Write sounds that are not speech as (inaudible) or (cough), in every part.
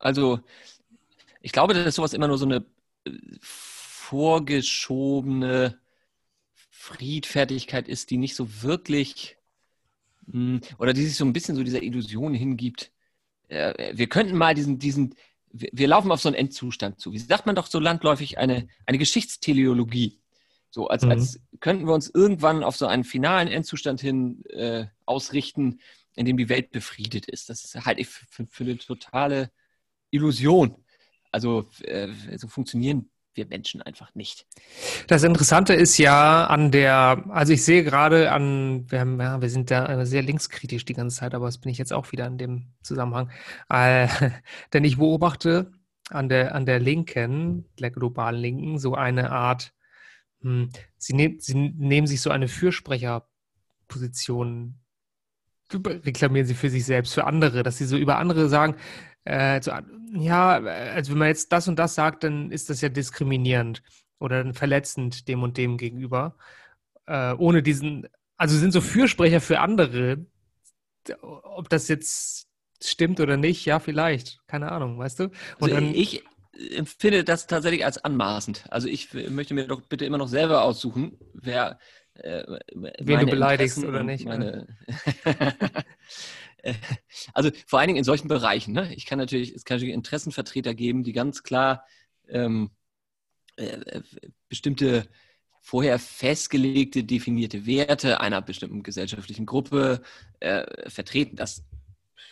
Also ich glaube, dass sowas immer nur so eine äh, vorgeschobene Friedfertigkeit ist, die nicht so wirklich hm, oder die sich so ein bisschen so dieser Illusion hingibt. Äh, wir könnten mal diesen, diesen, wir laufen auf so einen Endzustand zu. Wie sagt man doch so landläufig eine, eine Geschichtsteleologie? So, als, mhm. als könnten wir uns irgendwann auf so einen finalen Endzustand hin äh, ausrichten, in dem die Welt befriedet ist. Das halte ich für, für eine totale Illusion. Also äh, so funktionieren wir Menschen einfach nicht. Das Interessante ist ja an der, also ich sehe gerade an, wir, haben, ja, wir sind da sehr linkskritisch die ganze Zeit, aber das bin ich jetzt auch wieder in dem Zusammenhang. Äh, (laughs) denn ich beobachte an der, an der Linken, der globalen Linken, so eine Art, hm, sie, nehm, sie nehmen sich so eine Fürsprecherposition, reklamieren sie für sich selbst, für andere, dass sie so über andere sagen, äh, so, ja, also wenn man jetzt das und das sagt, dann ist das ja diskriminierend oder verletzend dem und dem gegenüber. Äh, ohne diesen, also sind so Fürsprecher für andere, ob das jetzt stimmt oder nicht, ja, vielleicht, keine Ahnung, weißt du? Und also dann, ich empfinde das tatsächlich als anmaßend. Also ich möchte mir doch bitte immer noch selber aussuchen, wer äh, wen du beleidigst oder nicht. Meine, (laughs) (laughs) (laughs) also vor allen Dingen in solchen Bereichen. Ne? Ich kann natürlich, es kann natürlich Interessenvertreter geben, die ganz klar ähm, äh, äh, bestimmte vorher festgelegte, definierte Werte einer bestimmten gesellschaftlichen Gruppe äh, vertreten. Das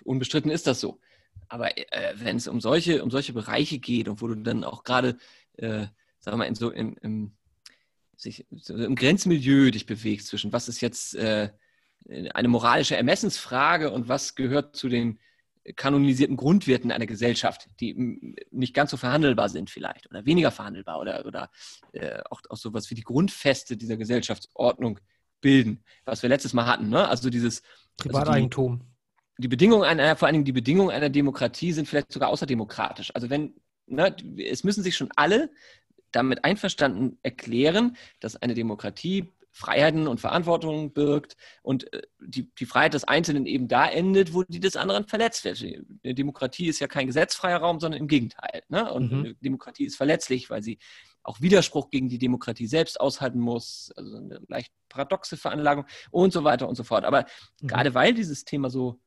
unbestritten ist das so. Aber äh, wenn es um solche, um solche Bereiche geht und wo du dann auch gerade, äh, sagen wir mal, in so, im, im, sich, so im Grenzmilieu dich bewegst zwischen was ist jetzt äh, eine moralische Ermessensfrage und was gehört zu den kanonisierten Grundwerten einer Gesellschaft, die nicht ganz so verhandelbar sind vielleicht oder weniger verhandelbar oder, oder äh, auch, auch sowas wie die Grundfeste dieser Gesellschaftsordnung bilden, was wir letztes Mal hatten. Ne? Also dieses Privateigentum. Also die, die Bedingungen einer, vor allen Dingen die Bedingungen einer Demokratie sind vielleicht sogar außerdemokratisch. Also wenn, ne, es müssen sich schon alle damit einverstanden erklären, dass eine Demokratie Freiheiten und Verantwortung birgt und äh, die, die Freiheit des Einzelnen eben da endet, wo die des anderen verletzt wird. Eine Demokratie ist ja kein gesetzfreier Raum, sondern im Gegenteil. Ne? Und mhm. Demokratie ist verletzlich, weil sie auch Widerspruch gegen die Demokratie selbst aushalten muss, also eine leicht paradoxe Veranlagung und so weiter und so fort. Aber mhm. gerade weil dieses Thema so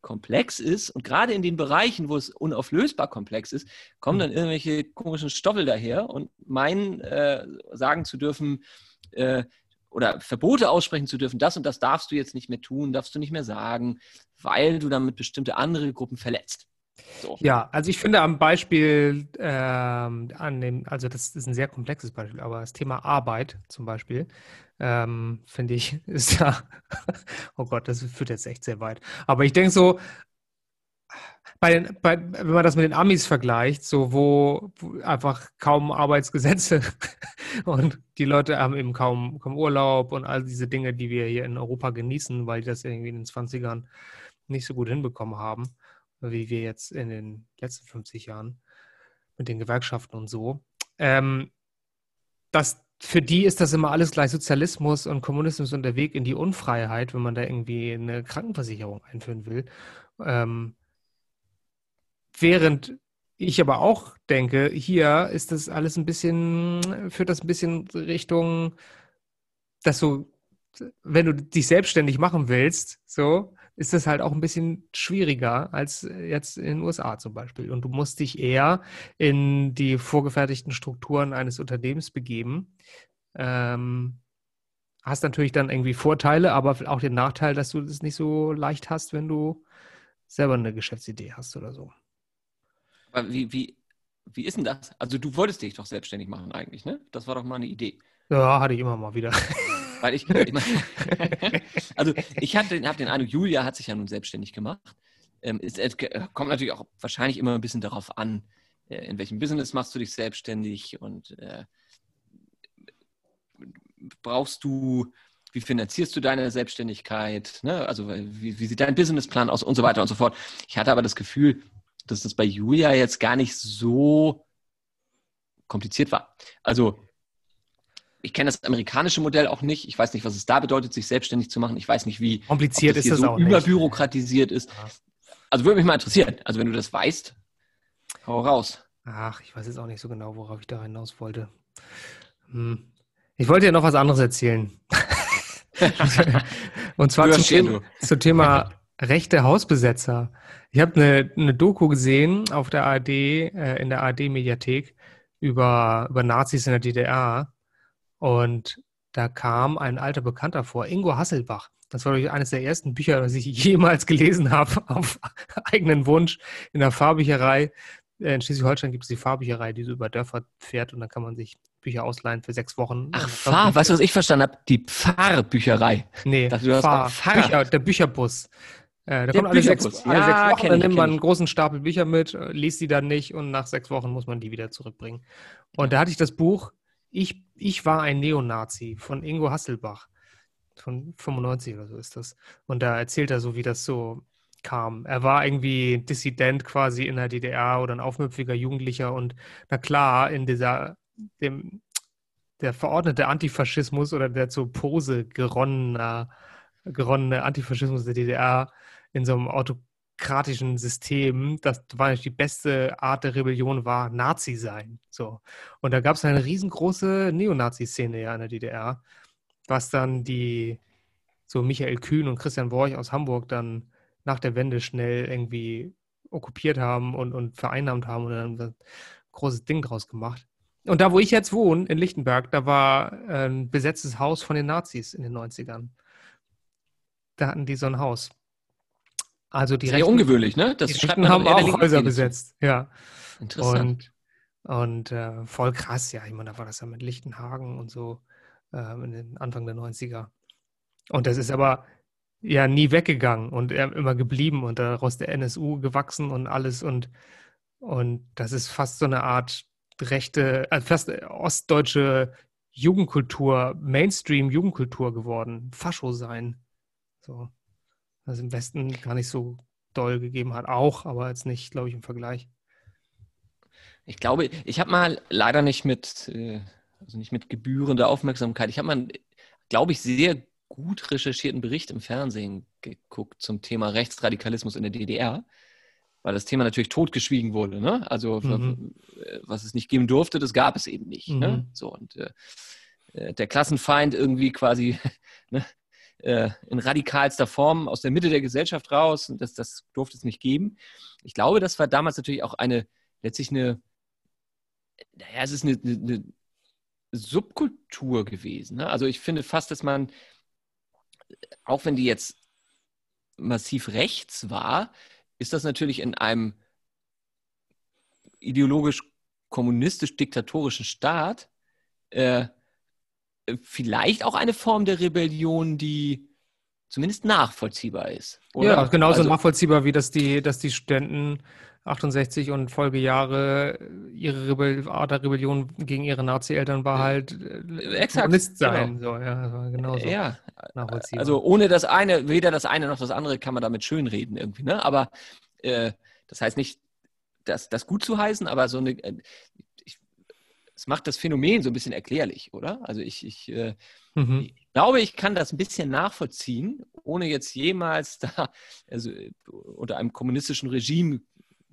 komplex ist und gerade in den Bereichen, wo es unauflösbar komplex ist, kommen mhm. dann irgendwelche komischen Stoffel daher und meinen, äh, sagen zu dürfen, äh, oder Verbote aussprechen zu dürfen, das und das darfst du jetzt nicht mehr tun, darfst du nicht mehr sagen, weil du damit bestimmte andere Gruppen verletzt. So. Ja, also ich finde am Beispiel, ähm, an dem, also das ist ein sehr komplexes Beispiel, aber das Thema Arbeit zum Beispiel, ähm, finde ich, (laughs) ist da, oh Gott, das führt jetzt echt sehr weit. Aber ich denke so, bei, bei, wenn man das mit den Amis vergleicht, so wo, wo einfach kaum Arbeitsgesetze (laughs) und die Leute haben eben kaum, kaum Urlaub und all diese Dinge, die wir hier in Europa genießen, weil die das irgendwie in den 20ern nicht so gut hinbekommen haben, wie wir jetzt in den letzten 50 Jahren mit den Gewerkschaften und so. Ähm, das, für die ist das immer alles gleich Sozialismus und Kommunismus und der Weg in die Unfreiheit, wenn man da irgendwie eine Krankenversicherung einführen will. Ähm, Während ich aber auch denke, hier ist das alles ein bisschen, führt das ein bisschen Richtung, dass du, wenn du dich selbstständig machen willst, so, ist das halt auch ein bisschen schwieriger als jetzt in den USA zum Beispiel. Und du musst dich eher in die vorgefertigten Strukturen eines Unternehmens begeben. Ähm, hast natürlich dann irgendwie Vorteile, aber auch den Nachteil, dass du das nicht so leicht hast, wenn du selber eine Geschäftsidee hast oder so. Aber wie, wie, wie ist denn das? Also du wolltest dich doch selbstständig machen eigentlich, ne? Das war doch mal eine Idee. Ja, hatte ich immer mal wieder. (laughs) Weil ich, ich mein, (laughs) also ich habe den, hab den Eindruck, Julia hat sich ja nun selbstständig gemacht. Ähm, es, es kommt natürlich auch wahrscheinlich immer ein bisschen darauf an, äh, in welchem Business machst du dich selbstständig und äh, brauchst du, wie finanzierst du deine Selbstständigkeit, ne? also wie, wie sieht dein Businessplan aus und so weiter und so fort. Ich hatte aber das Gefühl, dass das bei Julia jetzt gar nicht so kompliziert war. Also ich kenne das amerikanische Modell auch nicht. Ich weiß nicht, was es da bedeutet, sich selbstständig zu machen. Ich weiß nicht, wie kompliziert das ist das so auch überbürokratisiert ist. Also würde mich mal interessieren. Also wenn du das weißt, Hau raus. Ach, ich weiß jetzt auch nicht so genau, worauf ich da hinaus wollte. Hm. Ich wollte ja noch was anderes erzählen. (laughs) (laughs) Und zwar zum Thema, zum (laughs) Thema rechte Hausbesetzer. Ich habe eine, eine Doku gesehen auf der ARD, äh, in der ARD-Mediathek über, über Nazis in der DDR. Und da kam ein alter Bekannter vor, Ingo Hasselbach. Das war eines der ersten Bücher, das ich (laughs) jemals gelesen habe, (laughs) auf eigenen Wunsch in der Fahrbücherei. Äh, in Schleswig-Holstein gibt es die Fahrbücherei, die so über Dörfer fährt und dann kann man sich Bücher ausleihen für sechs Wochen. Ach, Fahr, weißt du, was ich verstanden habe? Die Pfarrbücherei. Nee, dachte, Fahr, Bücher, der Bücherbus. Äh, da kommt alle sechs, alle ja, sechs Wochen, dann nimmt man einen großen Stapel Bücher mit, äh, liest die dann nicht und nach sechs Wochen muss man die wieder zurückbringen. Und da hatte ich das Buch Ich, ich war ein Neonazi von Ingo Hasselbach. Von 95 oder so ist das. Und da erzählt er so, wie das so kam. Er war irgendwie Dissident quasi in der DDR oder ein aufmüpfiger Jugendlicher und na klar, in dieser, dem, der verordnete Antifaschismus oder der zur Pose geronnene, geronnene Antifaschismus der DDR in so einem autokratischen System, das war nicht die beste Art der Rebellion war, Nazi sein. So. Und da gab es eine riesengroße Neonazi-Szene ja in der DDR, was dann die so Michael Kühn und Christian Worch aus Hamburg dann nach der Wende schnell irgendwie okkupiert haben und, und vereinnahmt haben und dann ein großes Ding draus gemacht. Und da, wo ich jetzt wohne, in Lichtenberg, da war ein besetztes Haus von den Nazis in den 90ern. Da hatten die so ein Haus. Also die Sehr Rechten, ungewöhnlich, ne? Das die Rechten haben auch Häuser besetzt, ja. Interessant. Und, und äh, voll krass, ja. Ich meine, da war das ja mit Lichtenhagen und so äh, in den Anfang der 90er. Und das ist aber ja nie weggegangen und immer geblieben und daraus der NSU gewachsen und alles und, und das ist fast so eine Art rechte, also fast ostdeutsche Jugendkultur, Mainstream-Jugendkultur geworden. Fascho sein. So. Was im Westen gar nicht so doll gegeben hat. Auch, aber jetzt nicht, glaube ich, im Vergleich. Ich glaube, ich habe mal leider nicht mit, äh, also nicht mit gebührender Aufmerksamkeit, ich habe mal, glaube ich, sehr gut recherchierten Bericht im Fernsehen geguckt zum Thema Rechtsradikalismus in der DDR, weil das Thema natürlich totgeschwiegen wurde. Ne? Also mhm. was es nicht geben durfte, das gab es eben nicht. Ne? Mhm. Ne? So und äh, äh, der Klassenfeind irgendwie quasi (laughs) ne, äh, in radikalster Form aus der Mitte der Gesellschaft raus. Und das, das durfte es nicht geben. Ich glaube, das war damals natürlich auch eine, letztlich eine, naja, es ist eine, eine, eine Subkultur gewesen. Ne? Also ich finde fast, dass man auch wenn die jetzt massiv rechts war, ist das natürlich in einem ideologisch kommunistisch-diktatorischen Staat äh, vielleicht auch eine Form der Rebellion, die zumindest nachvollziehbar ist. Oder? Ja, genauso also, nachvollziehbar wie dass die, dass die Studenten 68 und Folgejahre ihre Rebell Art der Rebellion gegen ihre Nazi-Eltern war halt äh, Kommunist sein. Genau. So, ja, genauso. Ja, nachvollziehbar. Also ohne das eine, weder das eine noch das andere kann man damit schönreden irgendwie, ne? Aber äh, das heißt nicht, das, das gut zu heißen, aber so eine, äh, es macht das Phänomen so ein bisschen erklärlich, oder? Also ich, ich, äh, mhm. ich glaube, ich kann das ein bisschen nachvollziehen, ohne jetzt jemals da also unter einem kommunistischen Regime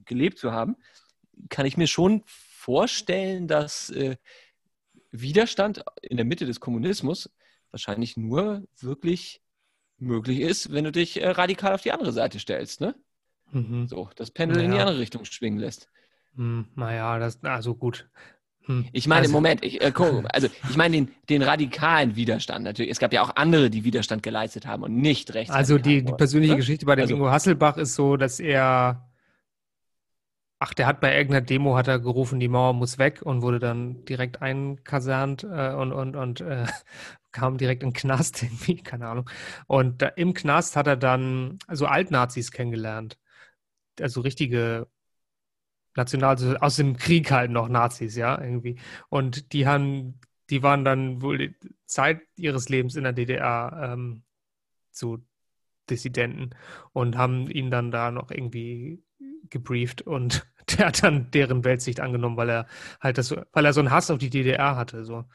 gelebt zu haben, kann ich mir schon vorstellen, dass äh, Widerstand in der Mitte des Kommunismus wahrscheinlich nur wirklich möglich ist, wenn du dich äh, radikal auf die andere Seite stellst, ne? Mhm. So, das Pendel naja. in die andere Richtung schwingen lässt. Hm, naja, das, also gut. Hm. Ich meine, also, Moment, ich, äh, (laughs) also ich meine den, den radikalen Widerstand natürlich. Es gab ja auch andere, die Widerstand geleistet haben und nicht rechts. Also die, die persönliche ne? Geschichte bei dem also, Ingo Hasselbach ist so, dass er Ach, der hat bei irgendeiner Demo hat er gerufen, die Mauer muss weg und wurde dann direkt einkasernt äh, und, und, und äh, (laughs) kam direkt in den Knast (laughs) irgendwie, keine Ahnung. Und da, im Knast hat er dann so Altnazis kennengelernt. Also richtige National, also aus dem Krieg halt noch Nazis, ja, irgendwie. Und die haben, die waren dann wohl die Zeit ihres Lebens in der DDR ähm, so Dissidenten und haben ihn dann da noch irgendwie gebrieft und (laughs) der hat dann deren Weltsicht angenommen, weil er halt das, weil er so einen Hass auf die DDR hatte. So.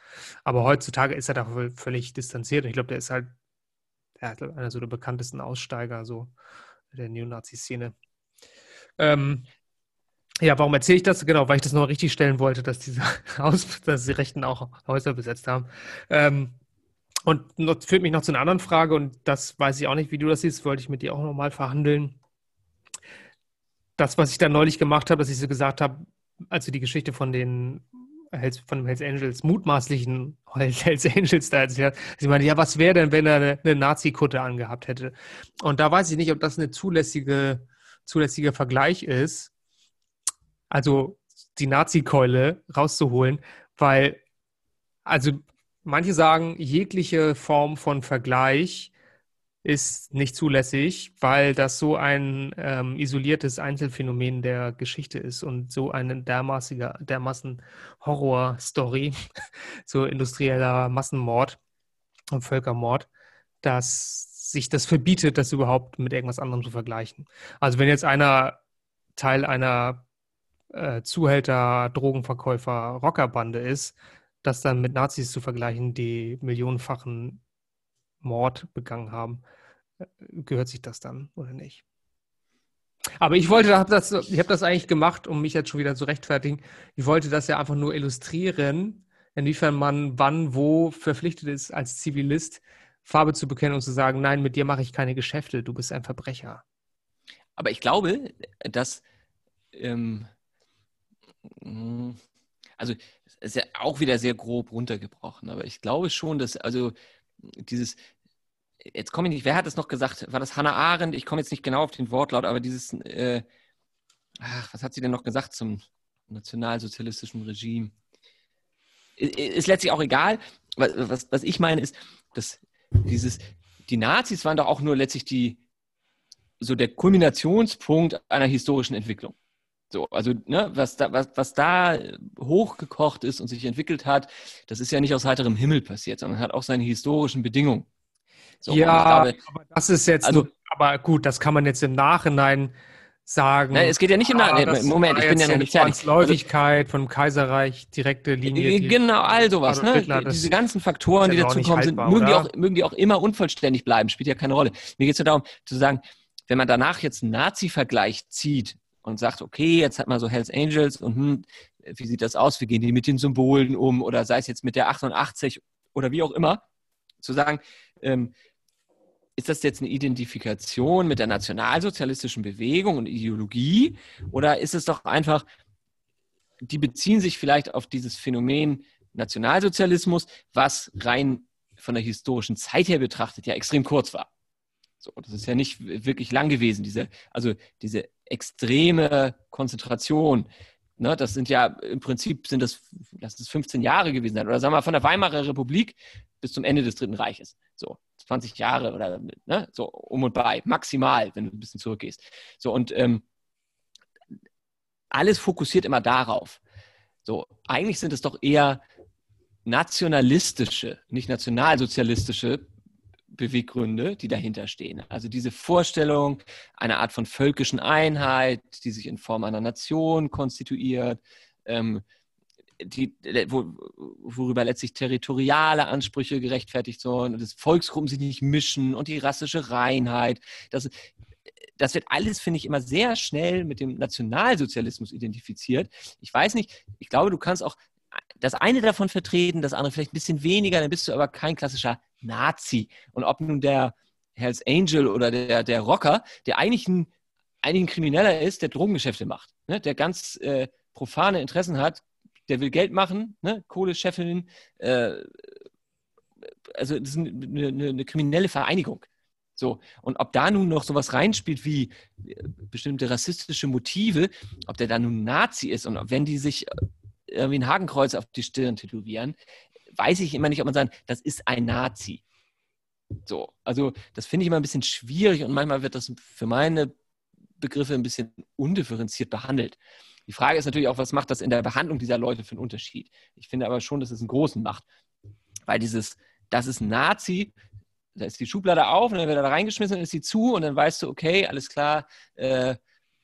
Aber heutzutage ist er da völlig distanziert. Und ich glaube, der ist halt hat einer so der bekanntesten Aussteiger so der Neonazi-Szene. Ähm, Ja, warum erzähle ich das? Genau, weil ich das noch richtig stellen wollte, dass diese (laughs) Haus, dass die Rechten auch Häuser besetzt haben. Ähm, und noch, führt mich noch zu einer anderen Frage, und das weiß ich auch nicht, wie du das siehst, wollte ich mit dir auch nochmal verhandeln. Das, was ich da neulich gemacht habe, dass ich so gesagt habe, als du die Geschichte von den Hells, von dem Hells Angels, mutmaßlichen (laughs) Hells Angels da erzählt Sie meinte, ja, was wäre denn, wenn er eine, eine Nazi-Kutte angehabt hätte? Und da weiß ich nicht, ob das eine zulässige, zulässiger Vergleich ist. Also die Nazi-Keule rauszuholen, weil, also manche sagen, jegliche Form von Vergleich ist nicht zulässig, weil das so ein ähm, isoliertes Einzelfenomen der Geschichte ist und so eine dermaßige, dermaßen Horror-Story, (laughs) so industrieller Massenmord und Völkermord, dass sich das verbietet, das überhaupt mit irgendwas anderem zu vergleichen. Also wenn jetzt einer Teil einer äh, Zuhälter, Drogenverkäufer, Rockerbande ist, das dann mit Nazis zu vergleichen, die millionenfachen Mord begangen haben, äh, gehört sich das dann oder nicht? Aber ich wollte, hab das, ich habe das eigentlich gemacht, um mich jetzt schon wieder zu rechtfertigen. Ich wollte das ja einfach nur illustrieren, inwiefern man wann, wo verpflichtet ist, als Zivilist Farbe zu bekennen und zu sagen, nein, mit dir mache ich keine Geschäfte, du bist ein Verbrecher. Aber ich glaube, dass, ähm, also ist ja auch wieder sehr grob runtergebrochen, aber ich glaube schon, dass, also dieses, jetzt komme ich nicht, wer hat es noch gesagt? War das Hannah Arendt? Ich komme jetzt nicht genau auf den Wortlaut, aber dieses, äh, ach, was hat sie denn noch gesagt zum nationalsozialistischen Regime? Ist letztlich auch egal. Was, was ich meine ist, dass dieses, die Nazis waren doch auch nur letztlich die, so der Kulminationspunkt einer historischen Entwicklung. So, also ne, was, da, was, was da hochgekocht ist und sich entwickelt hat, das ist ja nicht aus heiterem Himmel passiert, sondern hat auch seine historischen Bedingungen. So, ja, glaube, aber das ist jetzt, also, aber gut, das kann man jetzt im Nachhinein sagen. Nein, es geht ja nicht im Nachhinein. Ah, Moment, ich bin ja noch nicht fertig. Zwangsläufigkeit also, vom Kaiserreich, direkte Linie. Die, genau, all sowas. Ne? Hitler, Diese ganzen Faktoren, die dazu kommen, sind, mögen, die auch, mögen die auch immer unvollständig bleiben, spielt ja keine Rolle. Mir geht es ja darum, zu sagen, wenn man danach jetzt einen Nazi-Vergleich zieht, und sagt, okay, jetzt hat man so Hells Angels und hm, wie sieht das aus? Wie gehen die mit den Symbolen um? Oder sei es jetzt mit der 88 oder wie auch immer, zu sagen, ähm, ist das jetzt eine Identifikation mit der nationalsozialistischen Bewegung und Ideologie? Oder ist es doch einfach, die beziehen sich vielleicht auf dieses Phänomen Nationalsozialismus, was rein von der historischen Zeit her betrachtet ja extrem kurz war. So, das ist ja nicht wirklich lang gewesen, diese, also diese extreme Konzentration. Ne, das sind ja im Prinzip sind das, das ist 15 Jahre gewesen sein. Oder sagen wir von der Weimarer Republik bis zum Ende des Dritten Reiches. So, 20 Jahre oder ne, so um und bei, maximal, wenn du ein bisschen zurückgehst. So, und ähm, alles fokussiert immer darauf. So, eigentlich sind es doch eher nationalistische, nicht nationalsozialistische Beweggründe, die dahinter stehen. Also diese Vorstellung einer Art von völkischen Einheit, die sich in Form einer Nation konstituiert, ähm, die, wo, worüber letztlich territoriale Ansprüche gerechtfertigt sollen und das Volksgruppen sich nicht mischen und die rassische Reinheit. Das, das wird alles, finde ich, immer sehr schnell mit dem Nationalsozialismus identifiziert. Ich weiß nicht, ich glaube, du kannst auch das eine davon vertreten, das andere vielleicht ein bisschen weniger, dann bist du aber kein klassischer Nazi. Und ob nun der Hells Angel oder der, der Rocker, der eigentlich ein, eigentlich ein Krimineller ist, der Drogengeschäfte macht, ne? der ganz äh, profane Interessen hat, der will Geld machen, ne? Kohle scheffeln, äh, also das ist eine, eine, eine kriminelle Vereinigung. So, und ob da nun noch sowas reinspielt wie äh, bestimmte rassistische Motive, ob der da nun Nazi ist und wenn die sich irgendwie ein Hakenkreuz auf die Stirn tätowieren, weiß ich immer nicht, ob man sagen, das ist ein Nazi. So, also das finde ich immer ein bisschen schwierig und manchmal wird das für meine Begriffe ein bisschen undifferenziert behandelt. Die Frage ist natürlich auch, was macht das in der Behandlung dieser Leute für einen Unterschied? Ich finde aber schon, dass es einen großen macht, weil dieses, das ist ein Nazi, da ist die Schublade auf und dann wird er da reingeschmissen und ist sie zu und dann weißt du, okay, alles klar, äh,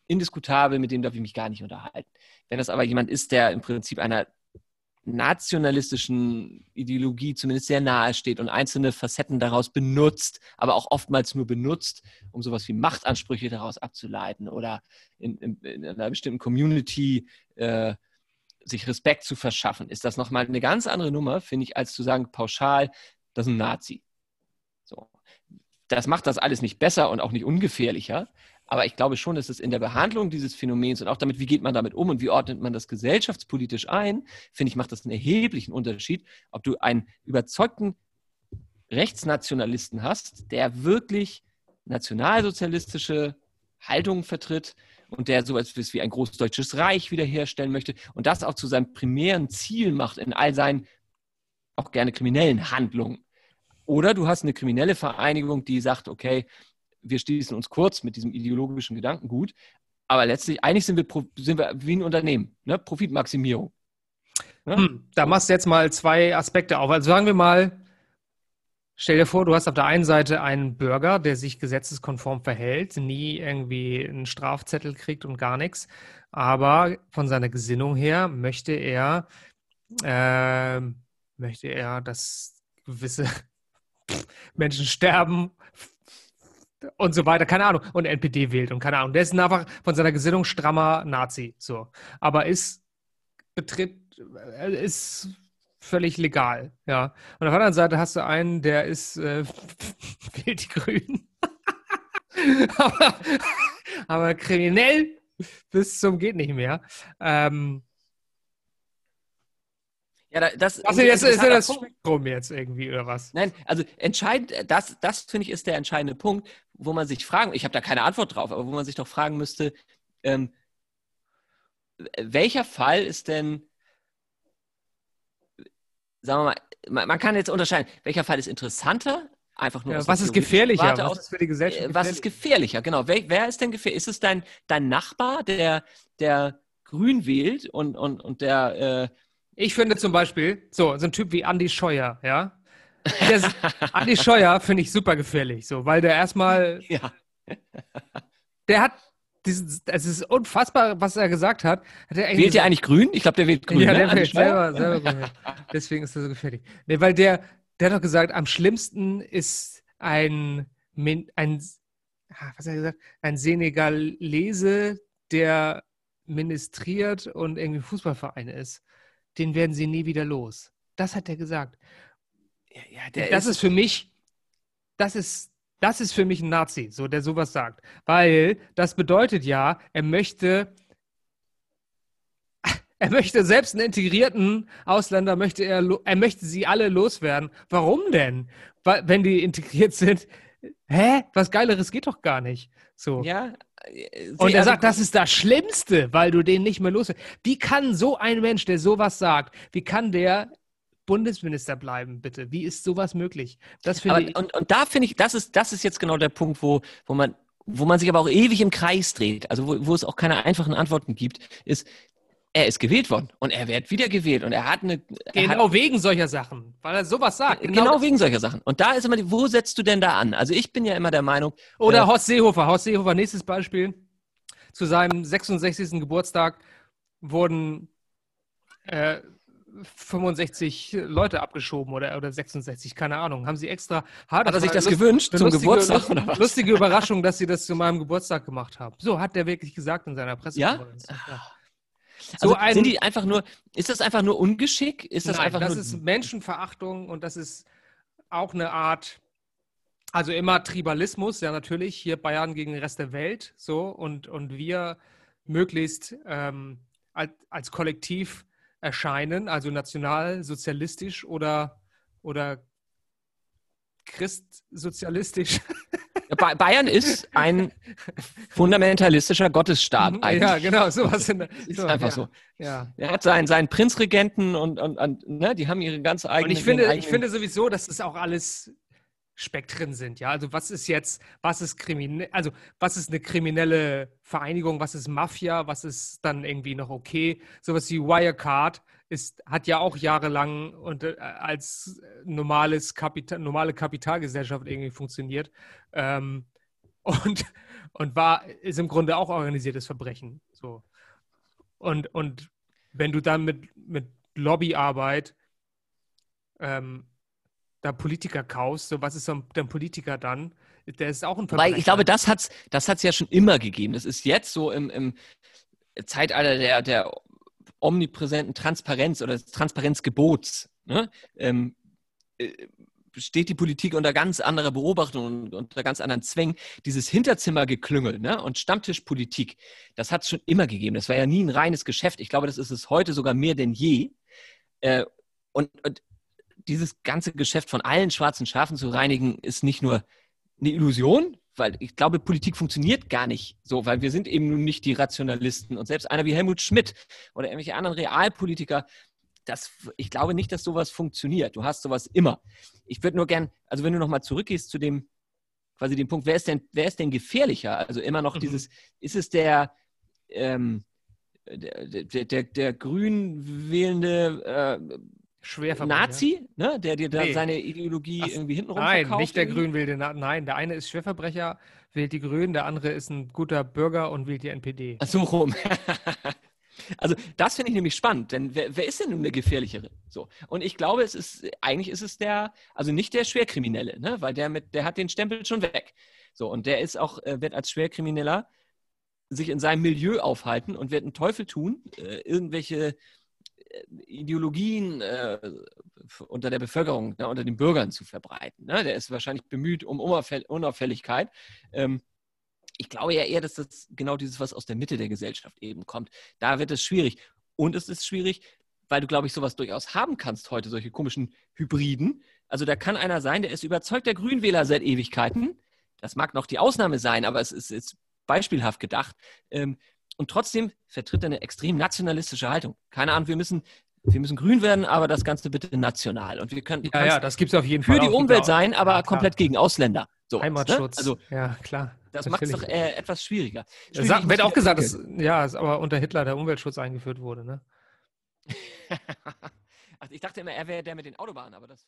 indiskutabel, mit dem darf ich mich gar nicht unterhalten. Wenn das aber jemand ist, der im Prinzip einer nationalistischen Ideologie zumindest sehr nahe steht und einzelne Facetten daraus benutzt, aber auch oftmals nur benutzt, um sowas wie Machtansprüche daraus abzuleiten oder in, in, in einer bestimmten Community äh, sich Respekt zu verschaffen, ist das nochmal eine ganz andere Nummer, finde ich, als zu sagen, pauschal, das ist ein Nazi. So. Das macht das alles nicht besser und auch nicht ungefährlicher, aber ich glaube schon, dass es in der Behandlung dieses Phänomens und auch damit, wie geht man damit um und wie ordnet man das gesellschaftspolitisch ein, finde ich, macht das einen erheblichen Unterschied, ob du einen überzeugten Rechtsnationalisten hast, der wirklich nationalsozialistische Haltungen vertritt und der so etwas wie ein großdeutsches Reich wiederherstellen möchte und das auch zu seinem primären Ziel macht in all seinen auch gerne kriminellen Handlungen. Oder du hast eine kriminelle Vereinigung, die sagt, okay, wir schließen uns kurz mit diesem ideologischen Gedankengut, aber letztlich, eigentlich sind wir, sind wir wie ein Unternehmen, ne? Profitmaximierung. Ne? Hm, da machst du jetzt mal zwei Aspekte auf. Also sagen wir mal, stell dir vor, du hast auf der einen Seite einen Bürger, der sich gesetzeskonform verhält, nie irgendwie einen Strafzettel kriegt und gar nichts, aber von seiner Gesinnung her möchte er, äh, möchte er, dass gewisse (laughs) Menschen sterben, und so weiter, keine Ahnung, und NPD wählt und keine Ahnung. Der ist einfach von seiner Gesinnung strammer Nazi, so. Aber ist betritt, äh, ist völlig legal, ja. Und auf der anderen Seite hast du einen, der ist, äh, (laughs) wählt die Grünen. (laughs) aber, aber kriminell bis zum geht nicht mehr. Ähm, ja, das, also jetzt ist ja das Spektrum jetzt irgendwie oder was? Nein, also entscheidend, das, das finde ich ist der entscheidende Punkt, wo man sich fragen, ich habe da keine Antwort drauf, aber wo man sich doch fragen müsste, ähm, welcher Fall ist denn, sagen wir mal, man, man, kann jetzt unterscheiden, welcher Fall ist interessanter, einfach nur ja, was ist gefährlicher? Warte was ist für die Gesellschaft gefährlich? Was ist gefährlicher, genau. Wer, wer ist denn gefährlich? Ist es dein, dein Nachbar, der, der grün wählt und, und, und der äh, ich finde zum Beispiel, so, so ein Typ wie Andy Scheuer, ja. Der, Andy Scheuer finde ich super gefährlich, so, weil der erstmal. (laughs) Ja. Der hat dieses, es ist unfassbar, was er gesagt hat. hat er wählt er eigentlich grün? Ich glaube, der wählt grün. Ja, der ne? wählt selber, selber grün. Deswegen ist er so gefährlich. Nee, weil der, der hat doch gesagt, am schlimmsten ist ein, ein ah, was hat er gesagt? Ein Senegalese, der ministriert und irgendwie Fußballverein ist den werden sie nie wieder los. Das hat er gesagt. Ja, ja, das ist, ist für mich, das ist, das ist für mich ein Nazi, so der sowas sagt. Weil das bedeutet ja, er möchte, (laughs) er möchte selbst einen integrierten Ausländer, möchte er, er möchte sie alle loswerden. Warum denn? Wenn die integriert sind, hä? Was Geileres geht doch gar nicht. So. Ja. Äh, und er sagt, das ist das Schlimmste, weil du den nicht mehr los. Wie kann so ein Mensch, der sowas sagt, wie kann der Bundesminister bleiben, bitte? Wie ist sowas möglich? Das finde ich. Und, und da finde ich, das ist, das ist jetzt genau der Punkt, wo, wo man wo man sich aber auch ewig im Kreis dreht, also wo, wo es auch keine einfachen Antworten gibt, ist, er ist gewählt worden und er wird wieder gewählt und er hat eine. Er genau hat, wegen solcher Sachen, weil er sowas sagt. Genau, genau wegen solcher Sachen. Und da ist immer die, wo setzt du denn da an? Also ich bin ja immer der Meinung. Oder äh, Horst Seehofer. Horst Seehofer, nächstes Beispiel. Zu seinem 66. Geburtstag wurden äh, 65 Leute abgeschoben oder, oder 66, keine Ahnung. Haben sie extra. Hat er sich das Lust, gewünscht zum lustige, Geburtstag? Oder was? Lustige Überraschung, dass sie das zu meinem Geburtstag gemacht haben. So hat er wirklich gesagt in seiner Pressekonferenz. Ja? ja. Also so ein, sind die einfach nur, ist das einfach nur Ungeschick? Ist das nein, einfach das nur, ist Menschenverachtung und das ist auch eine Art, also immer Tribalismus, ja natürlich, hier Bayern gegen den Rest der Welt, so und, und wir möglichst ähm, als, als Kollektiv erscheinen, also nationalsozialistisch oder, oder christsozialistisch. Bayern ist ein fundamentalistischer Gottesstaat mhm, eigentlich. Ja, genau, sowas. In der, ist so, einfach ja, so. Ja. Er hat seinen, seinen Prinzregenten und, und, und ne, die haben ihre ganz eigenen. Und ich finde, ich finde sowieso, dass das auch alles Spektren sind, ja. Also was ist jetzt, was ist kriminell, also was ist eine kriminelle Vereinigung, was ist Mafia, was ist dann irgendwie noch okay? Sowas wie Wirecard ist, hat ja auch jahrelang und, äh, als normales Kapital, normale Kapitalgesellschaft irgendwie funktioniert. Ähm, (laughs) und, und war, ist im Grunde auch organisiertes Verbrechen. So. Und, und wenn du dann mit, mit Lobbyarbeit ähm, da Politiker kaufst, so was ist so ein Politiker dann? Der ist auch ein Verbrecher. Weil ich glaube, das hat es das hat's ja schon immer gegeben. Das ist jetzt so im, im Zeitalter der, der omnipräsenten Transparenz oder des Transparenzgebots. Ne? Ähm, äh, steht die Politik unter ganz anderer Beobachtung und unter ganz anderen Zwängen. Dieses Hinterzimmergeklüngel ne? und Stammtischpolitik, das hat es schon immer gegeben. Das war ja nie ein reines Geschäft. Ich glaube, das ist es heute sogar mehr denn je. Äh, und, und dieses ganze Geschäft von allen schwarzen Schafen zu reinigen, ist nicht nur eine Illusion, weil ich glaube, Politik funktioniert gar nicht so, weil wir sind eben nun nicht die Rationalisten. Und selbst einer wie Helmut Schmidt oder irgendwelche anderen Realpolitiker, das, ich glaube nicht, dass sowas funktioniert. Du hast sowas immer. Ich würde nur gern, also wenn du nochmal zurückgehst zu dem, quasi dem Punkt, wer ist denn, wer ist denn gefährlicher? Also immer noch mhm. dieses, ist es der, ähm, der, der, der, der grün wählende äh, Nazi, ne? der dir da nee. seine Ideologie Ach, irgendwie hintenrum Nein, verkauft nicht der Grün wählt den Nein, der eine ist Schwerverbrecher, wählt die Grünen, der andere ist ein guter Bürger und wählt die NPD. Ach so rum. (laughs) also das finde ich nämlich spannend, denn wer, wer, ist denn nun der gefährlichere? So. Und ich glaube, es ist, eigentlich ist es der, also nicht der Schwerkriminelle, ne? weil der mit, der hat den Stempel schon weg. So, und der ist auch, äh, wird als Schwerkrimineller sich in seinem Milieu aufhalten und wird einen Teufel tun, äh, irgendwelche Ideologien äh, unter der Bevölkerung, ne, unter den Bürgern zu verbreiten. Ne? Der ist wahrscheinlich bemüht um Unauffälligkeit. Ähm, ich glaube ja eher, dass das genau dieses, was aus der Mitte der Gesellschaft eben kommt. Da wird es schwierig. Und es ist schwierig, weil du, glaube ich, sowas durchaus haben kannst heute, solche komischen Hybriden. Also da kann einer sein, der ist überzeugt der Grünwähler seit Ewigkeiten. Das mag noch die Ausnahme sein, aber es ist, ist beispielhaft gedacht. Ähm, und trotzdem vertritt er eine extrem nationalistische Haltung. Keine Ahnung, wir müssen, wir müssen grün werden, aber das Ganze bitte national. Und wir können ja, ja, das gibt's auf jeden Fall. Für die Umwelt sein, aber ja, komplett gegen Ausländer. So, Heimatschutz. Ne? Also, ja, klar. Das macht es doch äh, etwas schwieriger. Schwierig, wird auch gesagt, dass, ja, aber unter Hitler der Umweltschutz eingeführt wurde, ne? Ach, (laughs) ich dachte immer, er wäre der mit den Autobahnen, aber das.